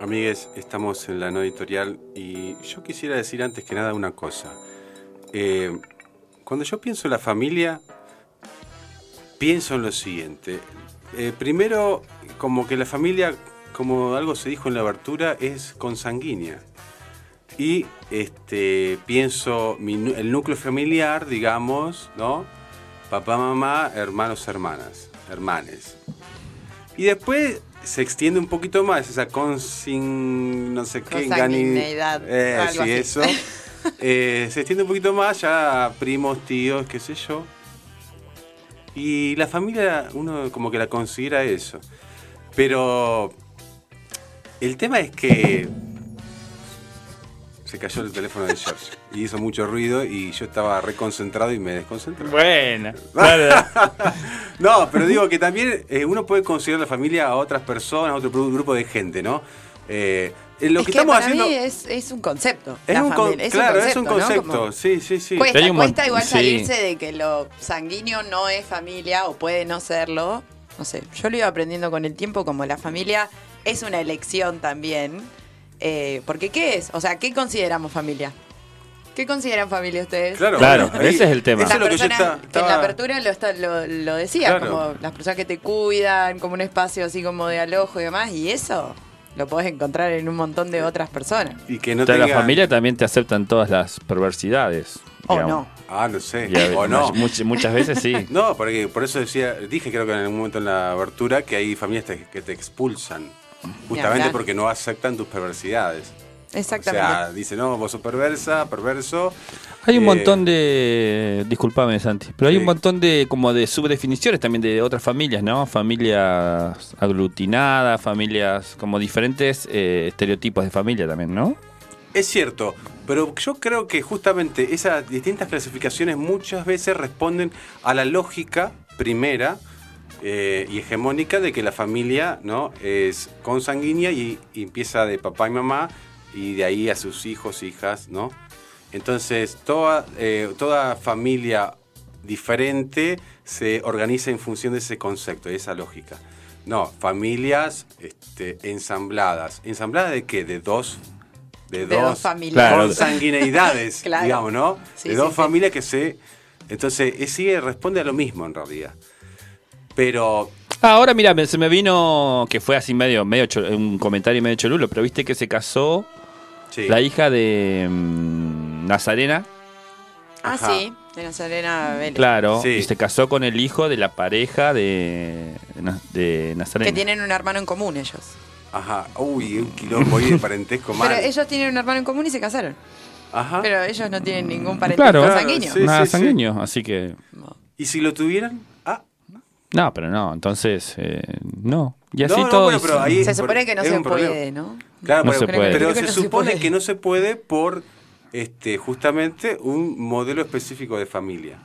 Amigues, estamos en la no editorial y yo quisiera decir antes que nada una cosa. Eh, cuando yo pienso en la familia, pienso en lo siguiente. Eh, primero, como que la familia, como algo se dijo en la abertura, es consanguínea. Y este, pienso el núcleo familiar, digamos, ¿no? Papá, mamá, hermanos, hermanas, hermanes. Y después se extiende un poquito más esa consin... no sé qué... Consanguineidad. Eh, sí, eso. Eh, se extiende un poquito más ya primos, tíos, qué sé yo. Y la familia, uno como que la considera eso. Pero el tema es que se cayó el teléfono de George y hizo mucho ruido y yo estaba reconcentrado y me desconcentré. Bueno, no, pero digo que también eh, uno puede considerar la familia a otras personas, a otro grupo de gente, ¿no? Eh, lo que, estamos haciendo es, un concepto. Es, un, claro, es un concepto. sí, sí, sí. Cuesta, cuesta igual salirse de que lo sanguíneo no es familia o puede no serlo. No sé, yo lo iba aprendiendo con el tiempo como la familia es una elección también. Eh, porque ¿qué es? O sea, ¿qué consideramos familia? ¿Qué consideran familia ustedes? Claro, claro ese es el tema. Eso que, en la apertura lo, lo, decía, como las personas que te cuidan, como un espacio así como de alojo y demás, y eso lo podés encontrar en un montón de otras personas. Y que no tenga... la familia también te aceptan todas las perversidades. O no. Ah, no sé. o no. Muchas, veces sí. no, porque por eso decía, dije creo que en algún momento en la abertura que hay familias que te expulsan. Justamente porque no aceptan tus perversidades. Exactamente. O sea, dice, no, vos sos perversa, perverso. Hay un eh, montón de. Disculpame, Santi. Pero hay un montón de como de subdefiniciones también de otras familias, ¿no? Familias aglutinadas, familias como diferentes eh, estereotipos de familia también, ¿no? Es cierto, pero yo creo que justamente esas distintas clasificaciones muchas veces responden a la lógica primera eh, y hegemónica de que la familia ¿no? es consanguínea y, y empieza de papá y mamá y de ahí a sus hijos, hijas, ¿no? Entonces, toda, eh, toda familia diferente se organiza en función de ese concepto, de esa lógica. No, familias este, ensambladas. ¿Ensambladas de qué? De dos de, dos, familias. consanguineidades, digamos, ¿no? de dos familias que se... Entonces, sí responde a lo mismo en realidad. Pero ah, ahora mira, se me vino que fue así medio, medio un comentario medio cholulo, pero viste que se casó la hija de mm, Nazarena. Ah, sí, de Nazarena Vélez. Claro, y se casó con el hijo de la pareja de, de Nazarena. Que tienen un hermano en común ellos. Ajá, uy, un quilombo ahí de parentesco mal. Pero ellos tienen un hermano en común y se casaron. Ajá. Pero ellos no tienen ningún parentesco claro, sanguíneo. nada sanguíneo, así que... ¿Y si lo tuvieran? No, pero no, entonces, eh, no. Y así todo. se supone que no se puede, ¿no? Claro, pero, se, supone que no se puede por este, justamente un modelo específico de familia.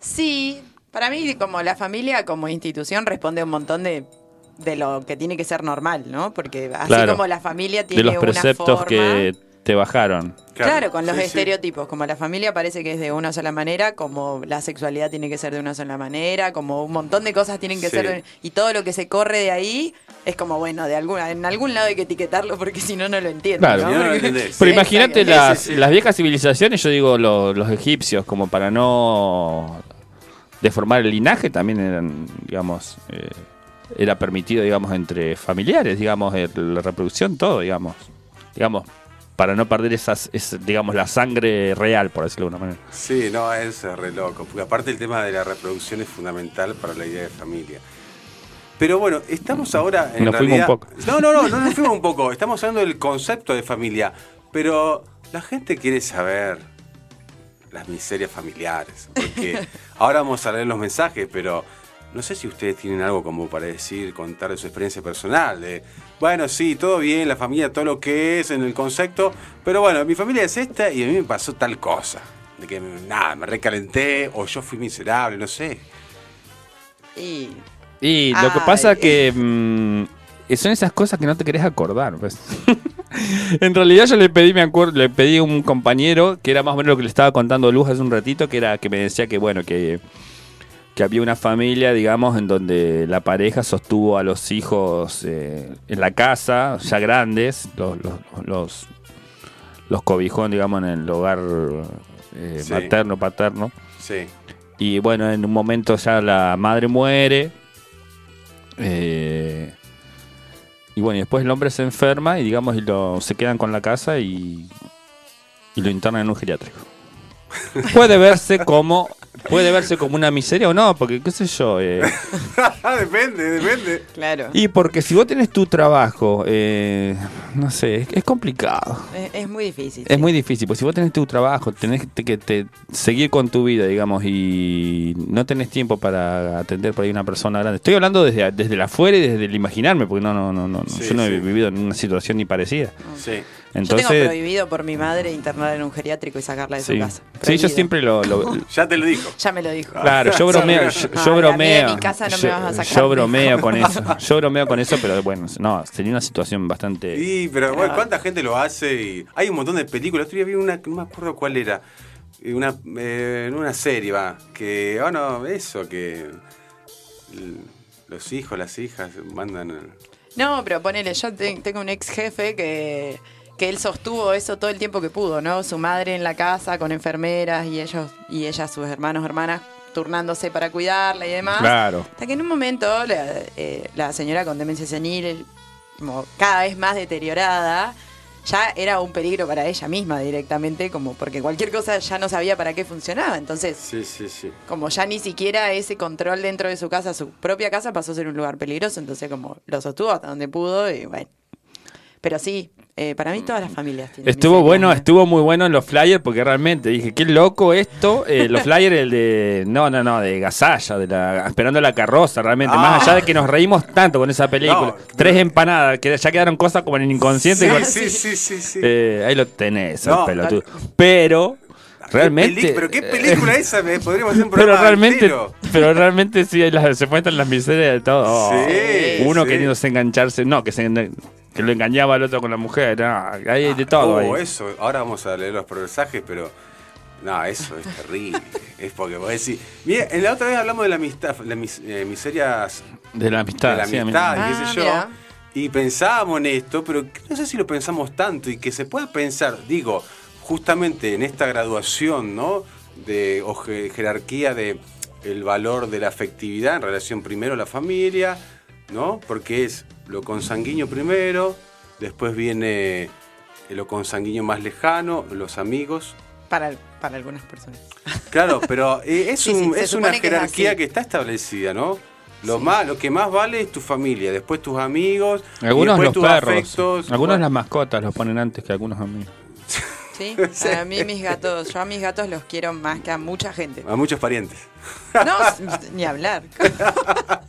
Sí, para mí como la familia como institución responde a un montón de, de lo que tiene que ser normal, ¿no? Porque así como la familia tiene de los preceptos que te bajaron. Claro, con los estereotipos, como la familia parece que es de una sola manera, como la sexualidad tiene que ser de una sola manera, como un montón de cosas tienen que ser y todo lo que se corre de ahí es como bueno, de alguna en algún lado hay que etiquetarlo porque si no no lo entiendo. Pero imagínate las, las, viejas civilizaciones, yo digo los egipcios, como para no deformar el linaje, también eran, digamos, eh, era permitido, digamos, entre familiares, digamos, la reproducción, todo, digamos, digamos para no perder esas, digamos, la sangre real, por decirlo de alguna manera. Sí, no, es re loco, porque aparte el tema de la reproducción es fundamental para la idea de familia. Pero bueno, estamos ahora en nos Fuimos un poco. No, no, no, no nos fuimos un poco. Estamos hablando del concepto de familia. Pero la gente quiere saber las miserias familiares. Porque ahora vamos a leer los mensajes, pero no sé si ustedes tienen algo como para decir, contar de su experiencia personal. De, bueno, sí, todo bien, la familia, todo lo que es en el concepto, pero bueno, mi familia es esta y a mí me pasó tal cosa. De que nada, me recalenté o yo fui miserable, no sé. Y, y lo que pasa es que mm, son esas cosas que no te querés acordar. Pues. en realidad yo le pedí, me acuerdo, le pedí a un compañero que era más o menos lo que le estaba contando Luz hace un ratito, que era que me decía que bueno, que que había una familia, digamos, en donde la pareja sostuvo a los hijos eh, en la casa, ya grandes, los, los, los, los cobijó, digamos, en el hogar eh, Sí. materno, paterno. Sí. Y bueno, en un momento ya la madre muere. eh, y bueno, y después el hombre se enferma y digamos, y lo, se quedan con la casa y, y lo internan en un geriátrico. Puede verse como puede verse como una miseria o no, porque qué sé yo. eh, depende, depende. Claro. y porque si vos tenés tu trabajo, eh, no sé, es, es complicado. Es, es muy difícil. Es sí. muy difícil, pues si vos tenés tu trabajo, tenés que te, seguir con tu vida, digamos, y no tenés tiempo para atender por ahí una persona grande. Estoy hablando desde, desde el afuera y desde el imaginarme, porque no, no, no, no, no, Sí, yo no he vivido en una situación ni parecida. Sí. Yo tengo Entonces, prohibido por mi madre internar en un geriátrico y sacarla de sí. su casa. Sí, yo siempre lo, lo- Ya te lo dijo. Ya me lo dijo. Claro, yo bromeo, yo, bromeo. de mi casa no me yo, vas a sacar. yo bromeo con eso. Yo bromeo con eso, pero bueno, no, sería una situación bastante. Sí, pero bueno, ¿cuánta gente lo hace? Y hay un montón de películas. El otro día vi una, no me acuerdo cuál era. Una, eh, en una serie, va. Que, bueno, eso, que los hijos, las hijas mandan. No, pero ponele, yo te- tengo un ex jefe que, que él sostuvo eso todo el tiempo que pudo, ¿no? Su madre en la casa con enfermeras y ellos y ella, sus hermanos, hermanas, turnándose para cuidarla y demás. Claro. Hasta que en un momento la, eh, la señora con demencia senil, como cada vez más deteriorada, ya era un peligro para ella misma directamente, como porque cualquier cosa ya no sabía para qué funcionaba. Entonces, Sí, sí, sí. como ya ni siquiera ese control dentro de su casa, su propia casa, pasó a ser un lugar peligroso, entonces como lo sostuvo hasta donde pudo y bueno. Pero sí, eh, para mí todas las familias tienen Estuvo bueno, ¿no? estuvo muy bueno en los flyers porque realmente dije, qué loco esto. Eh, los flyers, el de. No, no, no, de Gasalla, de la, esperando la carroza, realmente. Ah. Más allá de que nos reímos tanto con esa película. No, Tres pero- empanadas, que ya quedaron cosas como en el inconsciente. Sí, con- sí, sí, sí, sí. Eh, ahí lo tenés, No, el pelotudo. Pero, ¿Qué realmente. peli- pero qué película esa, me podríamos hacer un Pero programa realmente, entero. pero realmente sí, las- se muestran las miserias de todo. Oh, Sí, uno sí. queriéndose engancharse, no, que, se, que lo engañaba al otro con la mujer. no, hay de todo. Oh, ahí. eso. Ahora vamos a leer los mensajes, pero. No, eso es terrible. es porque vos decís. Mira, en la otra vez hablamos de la amistad, las mis- eh, miserias De la amistad. de la sí, amistad, y Ah, qué sé yo. mira. Y pensábamos en esto, pero no sé si lo pensamos tanto y que se pueda pensar, digo, justamente en esta graduación, ¿no? De o je- jerarquía de el valor de la afectividad en relación primero a la familia, ¿no? Porque es lo consanguíneo primero, después viene lo consanguíneo más lejano, los amigos, Para, para algunas personas. Claro, pero eh, es, Sí, un- sí, es una supone que es jerarquía que está establecida, ¿no? Lo, más, lo que más vale es tu familia, después tus amigos, y después los tus perros. afectos. Algunos Bueno, las mascotas los ponen antes que algunos amigos. ¿Sí? A mí mis gatos, yo a mis gatos los quiero más que a mucha gente. A muchos parientes. No, ni hablar.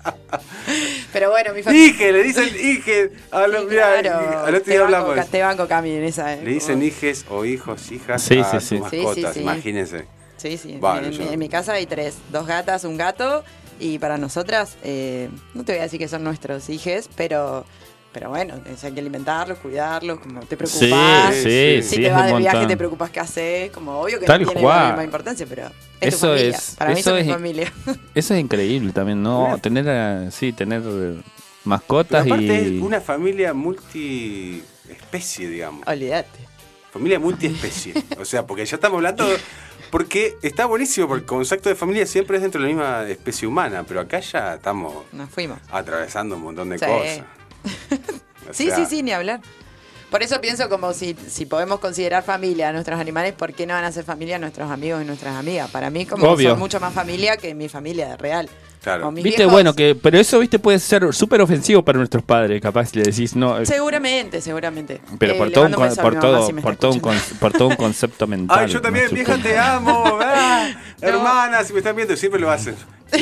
Pero bueno, mi familia... Ije, le dicen Ije. A lo, Sí, mirá, claro. al otro Te día banco, hablamos. Te banco, Cami, en esa. eh. Le dicen hijes o hijos, hijas Sí, a sí, sus sí. Sí, sí, mascotas, sí. imagínense. Sí, sí. Bueno, en, yo- en mi casa hay tres. Dos gatas, un gato. Y para nosotras, eh, no te voy a decir que son nuestros hijes, pero... Pero bueno, hay que alimentarlos, cuidarlos, como te preocupas. Sí, sí, sí, Si sí, te vas de viaje montón. te preocupas qué haces, como obvio que Tal no tiene cual. la misma importancia, pero es Eso tu familia. es- Para mí eso mi es- familia. Eso es increíble también, ¿no? Tener, sí, tener eh, Pero mascotas aparte y... es una familia multiespecie, digamos. Olvídate. Familia multiespecie. o sea, porque ya estamos hablando. Porque está buenísimo, porque el concepto de familia siempre es dentro de la misma especie humana, pero acá ya estamos Nos fuimos. atravesando un montón de Sí. cosas. O Sí, sea, sí, sí, ni hablar. Por eso pienso como si, si podemos considerar familia a nuestros animales, ¿por qué no van a ser familia nuestros amigos y nuestras amigas? Para mí como Obvio. son mucho más familia que mi familia real. Claro. Viste, viejos- bueno, que pero eso, viste, puede ser súper ofensivo para nuestros padres, capaz si le decís, no, eh, Seguramente, seguramente. pero Eh, por todo, un, a por, todo, si por, todo un, con- por todo un concepto mental. Ay, yo también, ¿no? vieja, Supongo. te amo. ah, hermana, si me están viendo, siempre lo hacen.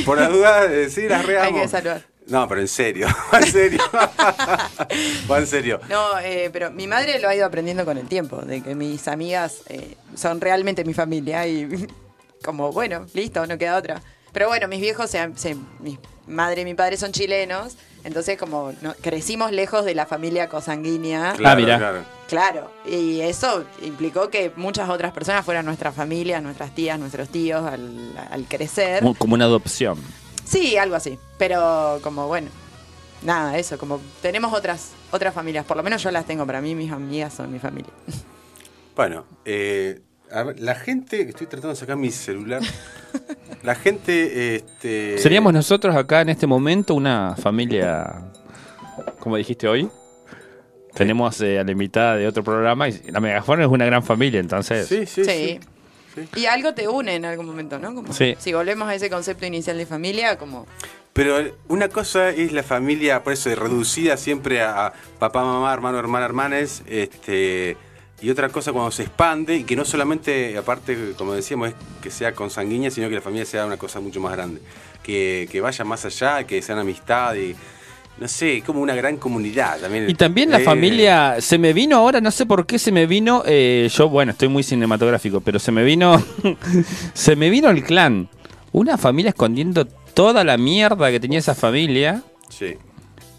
Por la duda, eh, sí, las Hay reamo. que saludar. No, pero en serio, va en serio. va en serio. No, eh, pero mi madre lo ha ido aprendiendo con el tiempo, de que mis amigas eh, son realmente mi familia y como, bueno, listo, no queda otra. Pero bueno, mis viejos, se han- se- mi madre y mi padre son chilenos, Entonces, como crecimos lejos de la familia cosanguínea. Claro, ah, mira. Claro. y eso implicó que muchas otras personas fueran nuestras familias, nuestras tías, nuestros tíos al, crecer. Como una adopción. Sí, algo así. Pero como bueno, nada, eso, como tenemos otras, otras familias, por lo menos yo las tengo, para mí mis amigas son mi familia. Bueno, eh, la gente, estoy tratando de sacar mi celular. La gente. Este... Seríamos nosotros acá en este momento una familia, como dijiste hoy. Tenemos eh, a la invitada de otro programa y la Megafon es una gran familia, entonces. Sí, sí, sí. Y algo te une en algún momento, ¿no? Como Si volvemos a ese concepto inicial de familia, como. Pero una cosa es la familia, por eso, reducida siempre a papá, mamá, hermano, hermana, hermanes, este y otra cosa cuando se expande y que no solamente, aparte, como decíamos, es que sea consanguínea, sino que la familia sea una cosa mucho más grande. Que, vaya más allá, que sean amistad y, no sé, como una gran comunidad también. Y también la eh, familia, se me vino ahora, no sé por qué se me vino, eh, yo, bueno, estoy muy cinematográfico, pero se me vino, se me vino el clan. Una familia escondiendo toda la mierda que tenía esa familia. Sí.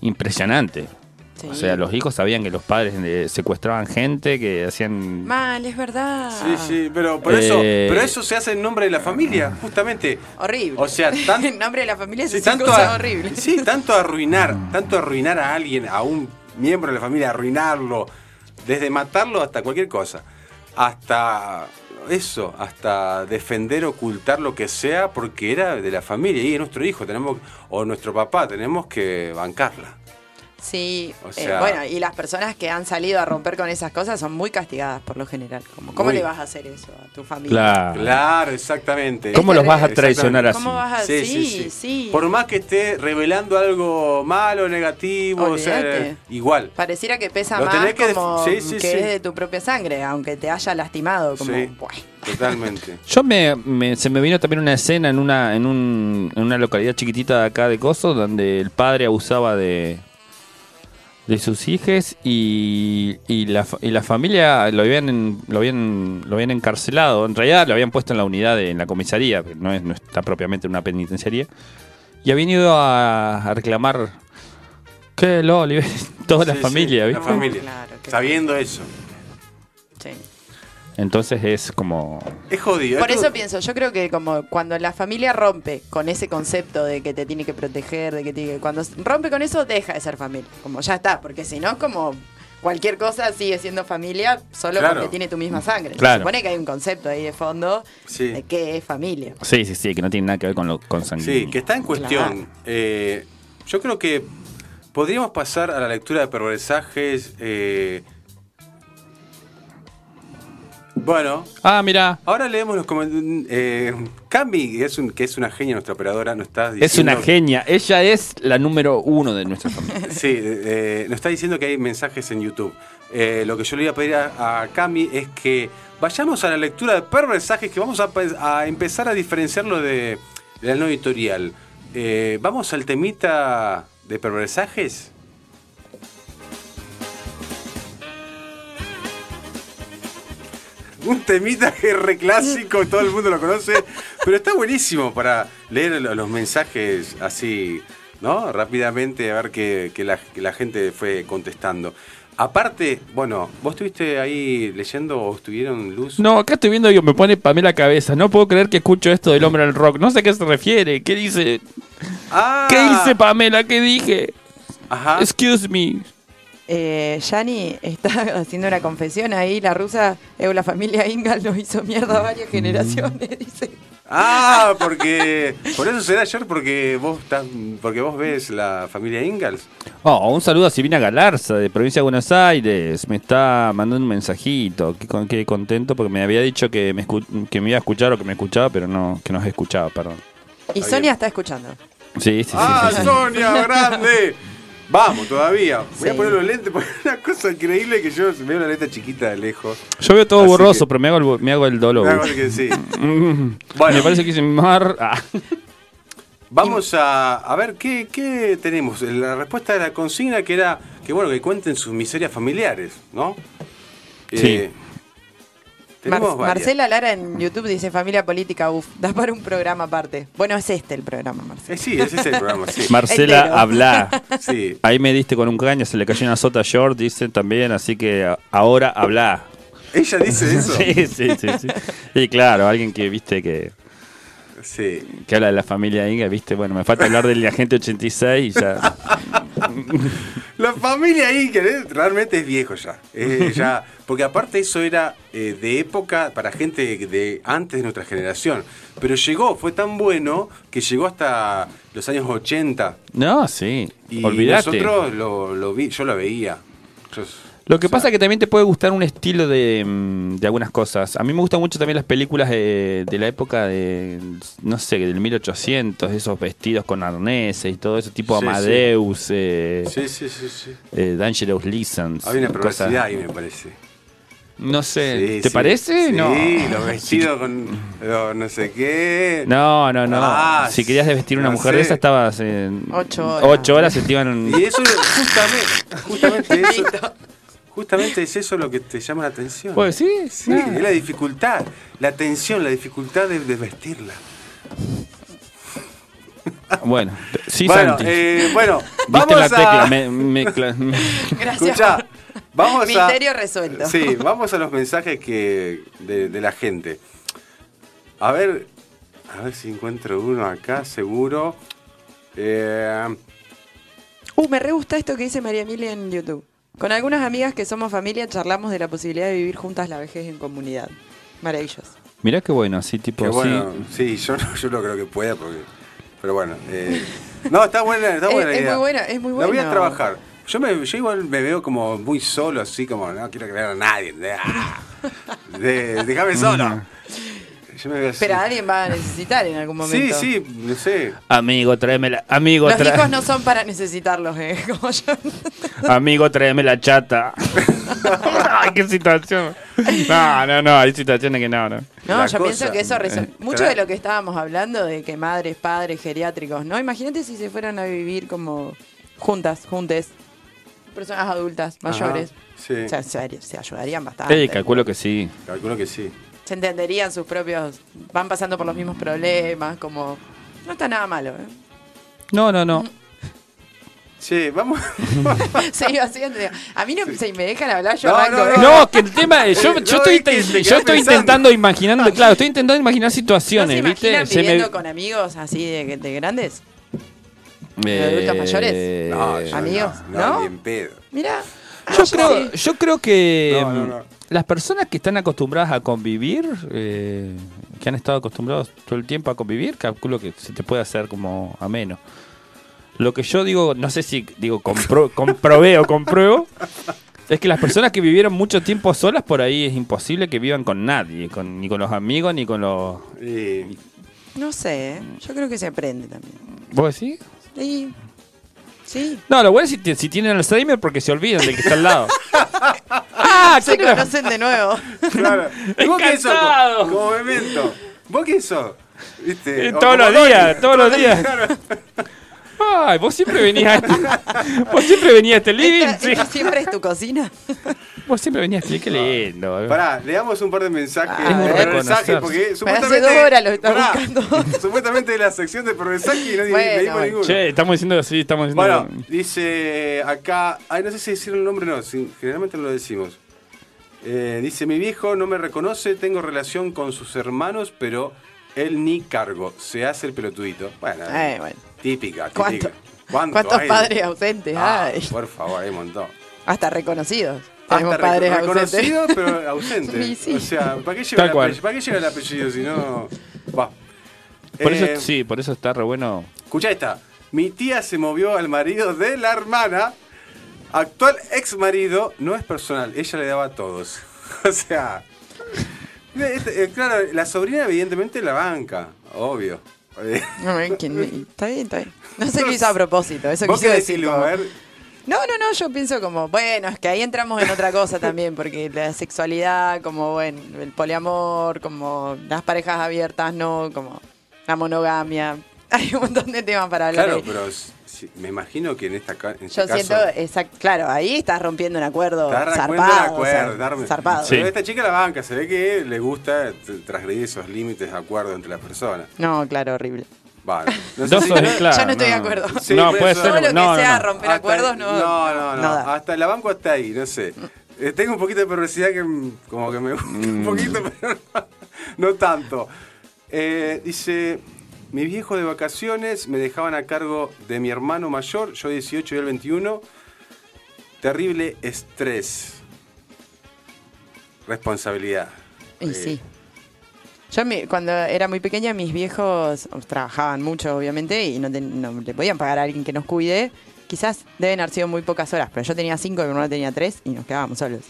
Impresionante. O sea, los hijos sabían que los padres eh, secuestraban gente, que hacían... Mal, es verdad. Sí, sí, pero, por eso, eh, pero eso se hace en nombre de la familia, justamente. Horrible. O sea, en nombre de la familia sí, tanto cosa horrible. Sí, tanto arruinar, tanto arruinar a alguien, a un miembro de la familia, arruinarlo, desde matarlo hasta cualquier cosa, hasta eso, hasta defender, ocultar lo que sea, porque era de la familia y es nuestro hijo, tenemos o nuestro papá, tenemos que bancarla. Sí, eh, bueno, y las personas que han salido a romper con esas cosas son muy castigadas por lo general. Como, ¿Cómo le vas a hacer eso a tu familia? Claro, exactamente. ¿Cómo los vas a traicionar así? ¿Cómo vas a... Sí, sí, sí, Por más que esté revelando algo malo, negativo, o sea, igual. Pareciera que pesa más que como que es de tu propia sangre, aunque te haya lastimado. Como, Totalmente. Yo me, se me vino también una escena en una, en, un, en una localidad chiquitita de acá de Coso, donde el padre abusaba de de sus hijos y, y, la, y la familia lo habían, lo, habían, lo habían encarcelado. En realidad lo habían puesto en la unidad, de, en la comisaría, no, es, no está propiamente en una penitenciaría. Y habían ido a, reclamar que lo toda la familia, La familia, sabiendo eso. Sí. Entonces es como... Es jodido. Por eso pienso, yo creo que como cuando la familia rompe con ese concepto de que te tiene que proteger, de que tiene, cuando rompe con eso deja de ser familia, como ya está, porque si no como cualquier cosa sigue siendo familia solo porque tiene tu misma sangre. Se supone que hay un concepto ahí de fondo de qué es familia. Sí, sí, sí, que no tiene nada que ver con lo consanguíneo. Sí, que está en cuestión. Eh, yo creo que podríamos pasar a la lectura de perversajes. Eh, bueno. Ah, mira. Ahora leemos los comentarios. Eh, Cami, que es, un, que es una genia, nuestra operadora, nos está diciendo. Es una genia. Ella es la número uno de nuestra familia. sí, eh, nos está diciendo que hay mensajes en YouTube. Eh, lo que yo le iba a pedir a, Cami es que vayamos a la lectura de perversajes, que vamos a, empezar a diferenciarlo de, de la no editorial. Eh, vamos al temita de perversajes. Un temita que es reclásico, todo el mundo lo conoce, pero está buenísimo para leer los mensajes así, ¿no? Rápidamente, a ver que, la, gente fue contestando. Aparte, bueno, ¿vos estuviste ahí leyendo o estuvieron luz? No, acá estoy viendo y me pone para mí la cabeza. No puedo creer que escucho esto del hombre al rock. No sé a qué se refiere. ¿Qué dice? Ah. ¿Qué dice Pamela? ¿Qué dije? Ajá. Excuse me eh, Yani está haciendo una confesión ahí, la rusa, eh, la familia Ingal nos hizo mierda varias generaciones, dice. Ah, porque por eso será ayer porque vos estás, porque vos ves la familia Ingalls. Oh, un saludo a Silvina Galarza de provincia de Buenos Aires, me está mandando un mensajito, qué, contento porque me había dicho que me, que me iba a escuchar o que me escuchaba, pero no que nos escuchaba, perdón. Y Sonia está escuchando. Sí, sí, sí. Ah, Sonia, grande. Vamos, todavía. Voy a poner los lentes porque es una cosa increíble que yo veo la letra chiquita de lejos. Yo veo todo borroso, pero me hago, el, me hago el dolor. Me, hago que sí. bueno. me parece que hice mar. Ah. Vamos a, a ver ¿qué, qué tenemos. La respuesta de la consigna que era que bueno que cuenten sus miserias familiares, ¿no? Sí. Eh, Marcela Lara en YouTube dice familia política, uff, da para un programa aparte. Bueno, es este el programa, Marcela. Eh, sí, ese es el programa, sí. Marcela, habla. Sí. Ahí me diste con un caño, se le cayó una sota short, dicen también, así que ahora habla. ¿Ella dice eso? sí, sí, sí, sí. Y claro, alguien que viste que... Sí. Que habla de la familia Inga, viste, bueno, me falta hablar del agente 86 y ya... la familia Inga realmente es viejo ya. ya porque aparte eso era eh, de época para gente de antes de nuestra generación. Pero llegó, fue tan bueno que llegó hasta los años 80. No, sí. Y nosotros lo, vi, yo lo veía. Lo que pasa es que también te puede gustar un estilo mm, de, algunas cosas. A mí me gustan mucho también las películas de, la época de, no sé, del 1800, esos vestidos con arneses y todo eso, tipo Amadeus, sí. Eh, sí, sí, sí, eh, Dangerous Lessons. Hay una perversidad ahí, me parece. No sé, ¿te parece? Sí, no. los vestidos con no sé qué. No, no, no. Ah, si querías vestir una mujer de esa, estabas en. Ocho horas. Ocho horas se te iban. Y eso, justamente, justamente eso. Justamente es eso lo que te llama la atención. Pues sí, sí. Es la dificultad, la tensión, la dificultad de, vestirla. Bueno, sí, bueno, Santi. Eh, bueno, vamos la tecla? a... Me, me, Gracias. vamos Misterio resuelto. Sí, vamos a los mensajes que de, la gente. A ver, a ver si encuentro uno acá, seguro. Eh... Uh, me re gusta esto que dice María Emilia en YouTube. Con algunas amigas que somos familia charlamos de la posibilidad de vivir juntas la vejez en comunidad. Maravilloso. Mirá qué bueno, así tipo. bueno, sí, yo, no, yo no creo que pueda, porque, pero bueno. Eh, no, está buena, está buena. Es, muy buena, es muy buena. La voy a trabajar. Yo, me, yo igual me veo como muy solo, así como no quiero creer a nadie. Ah, de, déjame solo. Pero alguien va a necesitar en algún momento. Sí, sí, no sé. Amigo, tráeme la. Amigo, Los hijos no son para necesitarlos, ¿eh? Como yo. Amigo, tráeme la chata. Ay, qué situación. No, no, no, hay situaciones que no, no. No, yo pienso que eso resuelve. Mucho de lo que estábamos hablando de que madres, padres, geriátricos, ¿no? Imagínate si se fueran a vivir como juntas, juntes, personas adultas, mayores. sí. O sea, se, ayudarían bastante. Sí, calculo que sí. Calculo que sí se entenderían sus propios, van pasando por los mismos problemas, como no está nada malo. ¿eh? No, no, no. Sí, vamos. sí, haciendo. A mí no se me dejan hablar, yo no, no, no, que el tema es, yo, yo estoy, yo estoy intentando imaginando, claro, estoy intentando imaginar situaciones, ¿No se ¿viste? viviendo con amigos así de, de grandes? ¿De adultos mayores? No, amigos, ¿no? Bien pedo. Mira. Yo creo, yo creo que las personas que están acostumbradas a convivir, eh, que han estado acostumbrados todo el tiempo a convivir, calculo que se te puede hacer como ameno. Lo que yo digo, no sé si digo compro, comprobé o compruebo, es que las personas que vivieron mucho tiempo solas, por ahí es imposible que vivan con nadie, con, ni con los amigos, ni con los... No sé, ¿eh? yo creo que se aprende también. ¿Vos decís? Sí. Sí. No, lo bueno es si, si tienen Alzheimer porque se olvidan del que está al lado. ah, se conocen de nuevo. Claro. vos qué sos? Como memento. ¿Vos qué sos? ¿Viste? Eh, todos los días, todos los días. Ay, vos siempre venías a este, vos siempre venías a este living. ¿Esta, siempre es tu cocina? Vos siempre venías a este, qué lindo. Eh. Pará, leamos un par de mensajes. Ah, de mensajes porque supuestamente. Hace dos horas lo está buscando. supuestamente la sección de mensajes y nadie bueno, leímos ninguno. Che, estamos diciendo así, estamos diciendo. Bueno, dice acá. Ay, no sé si decir el nombre o no, generalmente no lo decimos. Eh, dice: Mi viejo no me reconoce, tengo relación con sus hermanos, pero él ni cargo. Se hace el pelotudito. Bueno, eh, bueno. Típica, típica. ¿Cuántos padres ausentes ah, hay? Por favor, hay un montón. Hasta reconocidos. Hasta padres reconocidos, pero ausentes. sí, O sea, ¿para qué lleva el apellido? ¿Para qué lleva el apellido si no.? Va. Por eso, eh, sí, por eso está re bueno. Escucha esta. Mi tía se movió al marido de la hermana. Actual ex marido, no es personal, ella le daba a todos. o sea. Este, eh, claro, la sobrina evidentemente la banca, obvio. No, está bien, está bien. No sé qué hizo a propósito, eso ¿Vos decir. No, no, no, yo pienso como, bueno, es que ahí entramos en otra cosa también, porque la sexualidad, como, bueno, el poliamor, como las parejas abiertas, no, como la monogamia. Hay un montón de temas para hablar. Claro, pero me imagino que en esta en este Yo siento, exacto, claro, ahí estás rompiendo un acuerdo zarpado. zarpado. Pero esta chica la banca, se ve que le gusta transgredir esos límites de acuerdo entre las personas. No, claro, horrible. Vale. No sé si, claro, yo no estoy de acuerdo. no, puede ser. Todo lo que sea romper acuerdos, no. No, no, no. Hasta la banco hasta ahí, no sé. Eh, tengo un poquito de perversidad que como que me gusta un mm. poquito, pero no, tanto. Eh, dice, mi viejo de vacaciones me dejaban a cargo de mi hermano mayor, yo 18 y él 21. Terrible estrés. Responsabilidad. Y sí. Eh, yo cuando era muy pequeña mis viejos trabajaban mucho obviamente y no, no, le podían pagar a alguien que nos cuide quizás deben haber sido muy pocas horas, pero yo tenía cinco y mi hermano tenía tres y nos quedábamos solos.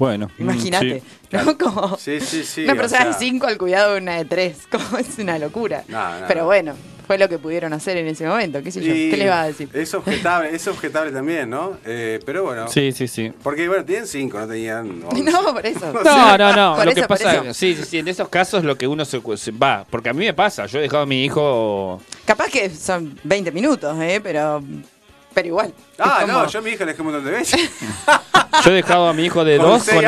Bueno, imagínate, ¿no? Como sí, sí, sí, una persona de cinco al cuidado de una de tres, como es una locura. pero bueno, fue lo que pudieron hacer en ese momento, qué sé yo, ¿qué le va a decir? Es objetable, es objetable también, ¿no? Eh, pero bueno. Sí, sí, sí. Porque bueno, tienen cinco, no tenían. No, por eso. No, no, no. lo que pasa, sí, sí, sí, en esos casos lo que uno se, va, porque a mí me pasa, yo he dejado a mi hijo. Capaz que son 20 minutos, ¿eh? Pero pero igual. Ah, no, yo a mi hija le dejé un montón de veces. yo he dejado a mi hijo de dos. Con,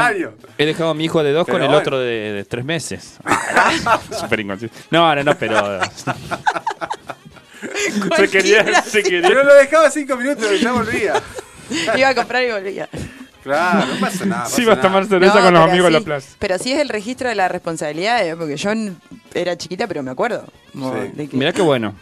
he dejado a mi hijo de dos con el otro de, tres meses. Súper inconsciente. No, no, no, pero. se quería, se quería. Pero lo dejaba cinco minutos y ya volvía. Iba a comprar y volvía. Claro, no pasa nada. sí, va a tomar cerveza con los amigos de la plaza. Pero sí es el registro de la responsabilidad, eh, porque yo era chiquita, pero me acuerdo. Sí. Mirá qué bueno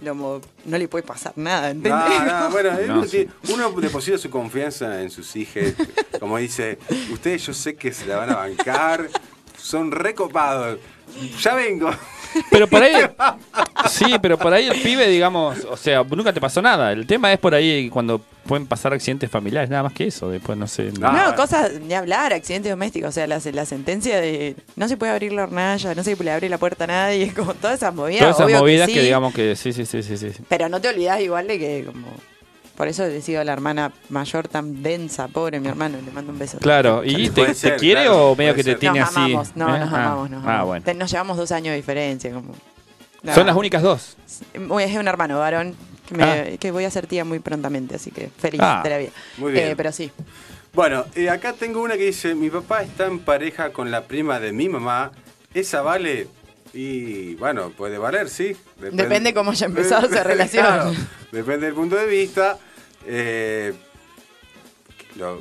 no le puede pasar nada, ¿entendés? bueno, uno, deposita su confianza en sus hijos. Como dice, ustedes yo sé que se la van a bancar, son recopados. Ya vengo. Pero por ahí. Sí, pero por ahí el pibe, digamos, o sea, nunca te pasó nada. El tema es por ahí cuando pueden pasar accidentes familiares, nada más que eso. Después no sé. No, cosas ni hablar, accidentes domésticos. O sea, la, la, sentencia de no se puede abrir la hornalla, no se puede abrir la puerta a nadie, como todas esas movidas. Todas esas movidas que, digamos que sí, sí, sí, sí, sí. Pero no te olvidas igual de que como por eso he sido la hermana mayor tan densa, pobre mi hermano, le mando un beso. Claro, ¿y te, quiere o medio que te tiene nos así? Amamos, no, nos ah, amamos, nos ah, Bueno. Nos llevamos dos años de diferencia. Como, ¿Son las únicas dos? Es un hermano varón que, ah. que, voy a ser tía muy prontamente, así que feliz de la vida. Muy bien. Eh, pero sí. Bueno, eh, acá tengo una que dice, mi papá está en pareja con la prima de mi mamá, ¿esa vale? Y bueno, puede valer, sí. Depende, cómo haya empezado esa relación. depende del punto de vista. Eh,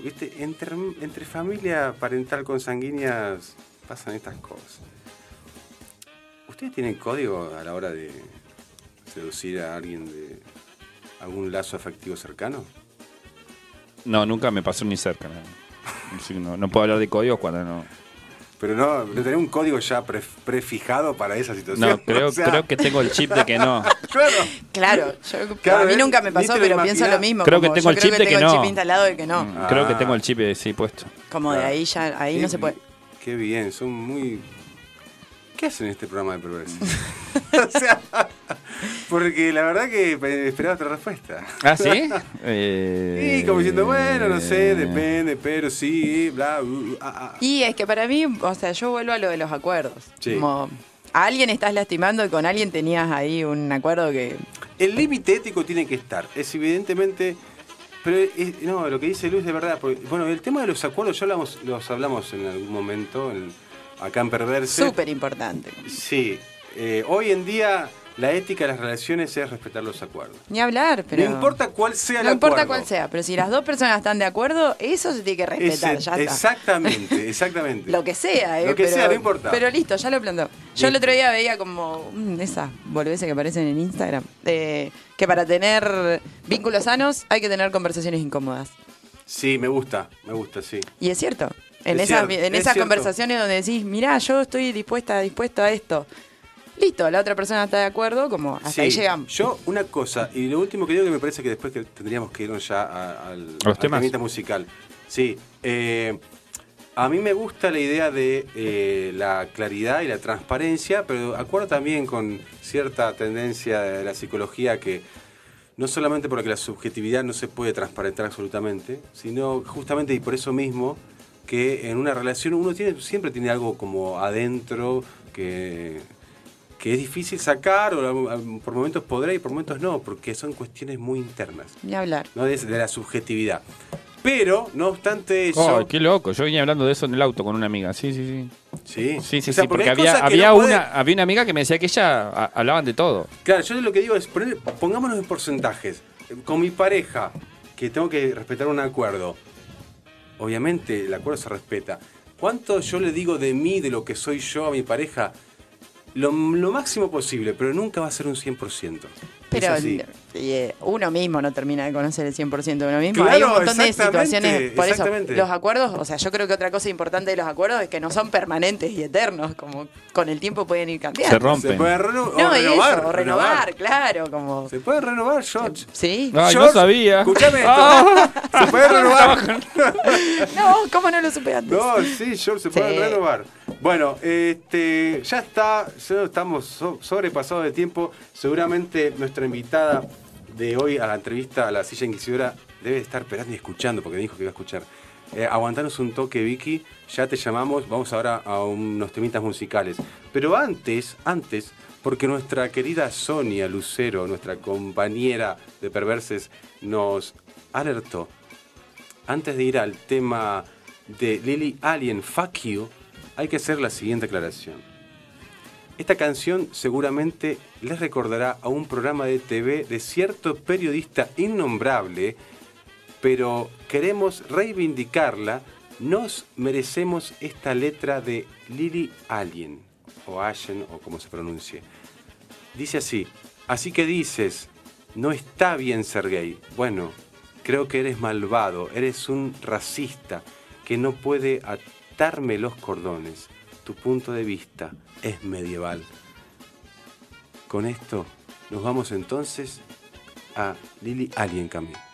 ¿viste? Entre, entre familia parental consanguíneas pasan estas cosas. ¿Ustedes tienen código a la hora de seducir a alguien de algún lazo afectivo cercano? No, nunca me pasó ni cerca. No, no puedo hablar de códigos cuando no. Pero no, no tener un código ya prefijado para esa situación. No, creo, creo que tengo el chip de que no. claro. Claro, a mí nunca me pasó, pero pienso lo mismo. Creo que tengo el chip de que, no. El chip instalado de que no. Creo que tengo el chip de, sí puesto. Como de ahí ya, ahí no se puede. Qué bien, son muy ¿Qué hacen en este programa de progreso? o sea, porque la verdad que esperaba otra respuesta. ¿Ah, sí? eh... Y como diciendo, bueno, no sé, depende, pero sí, bla, uh, uh ah, ah. Y es que para mí, o sea, yo vuelvo a lo de los acuerdos. Como a alguien estás lastimando y con alguien tenías ahí un acuerdo que... El límite ético tiene que estar. Es evidentemente... Pero no, lo que dice Luis de verdad, bueno, el tema de los acuerdos ya hablamos, los hablamos en algún momento, en, acá en Perverse. Súper importante. Sí. Eh, hoy en día la ética de las relaciones es respetar los acuerdos. Ni hablar, pero. No importa cuál sea el No importa cuál sea, pero si las dos personas están de acuerdo, eso se tiene que respetar, ya Exactamente, exactamente. lo que sea, ¿eh? Lo que sea, no importa. Pero listo, ya lo plantó. Yo el otro día veía como mm, esas boludeces que aparecen en Instagram, que para tener vínculos sanos hay que tener conversaciones incómodas. Sí, me gusta, me gusta, sí. Y es cierto. En, en esas conversaciones donde decís, mirá, yo estoy dispuesta, dispuesto a esto. Listo, la otra persona está de acuerdo, como hasta ahí llegamos. Yo, una cosa, y lo último que digo que me parece que después que tendríamos que irnos ya al, tema musical. Sí, eh, a mí me gusta la idea de eh, la claridad y la transparencia, pero acuerdo también con cierta tendencia de la psicología que no solamente porque la subjetividad no se puede transparentar absolutamente, sino justamente y por eso mismo que en una relación uno tiene, siempre tiene algo como adentro que, que es difícil sacar, o por momentos podrá y por momentos no, porque son cuestiones muy internas. Ni hablar. ¿no? De, de la subjetividad. Pero, no obstante eso. Oh, qué loco. Yo venía hablando de eso en el auto con una amiga. Sí, sí, sí. Sí, Sí, sí, O sea, sí, porque había, había, no puede- una, había una amiga que me decía que ella a- hablaban de todo. Claro, yo lo que digo es, poner- pongámonos en porcentajes. Con mi pareja, que tengo que respetar un acuerdo, obviamente el acuerdo se respeta. ¿Cuánto yo le digo de mí, de lo que soy yo a mi pareja? Lo, lo máximo posible, pero nunca va a ser un 100%. Pero eh, uno mismo no termina de conocer el 100% de uno mismo. Claro, Hay un montón de exactamente, situaciones. Por eso, exactamente. los acuerdos, o sea, yo creo que otra cosa importante de los acuerdos es que no son permanentes y eternos, como con el tiempo pueden ir cambiando. Se rompen. Se puede reno- o No, renovar, eso, o renovar, claro, como. Se puede renovar, George. Sí. Ay, no George, sabía. Escuchame esto. Ah. Se puede renovar. No, ¿cómo no lo supe antes? No, sí, George, se puede Sí. renovar. Bueno, este, ya está, estamos so- sobrepasados de tiempo. Seguramente nuestra invitada de hoy a la entrevista a la silla inquisidora debe estar esperando y escuchando, porque dijo que iba a escuchar. Eh, aguantanos un toque, Vicky. Ya te llamamos. Vamos ahora a unos temitas musicales. Pero antes, antes, porque nuestra querida Sonia Lucero, nuestra compañera de Perverses, nos alertó antes de ir al tema de Lily Alien, Fuck You, hay que hacer la siguiente aclaración. Esta canción seguramente les recordará a un programa de TV de cierto periodista innombrable, pero queremos reivindicarla. Nos merecemos esta letra de Lily Alien, o Allen, o como se pronuncie. Dice así, así que dices, no está bien ser gay. Bueno, creo que eres malvado, eres un racista que no puede atarme los cordones. Tu punto de vista es medieval. Con esto nos vamos entonces a Lily Alien Camille.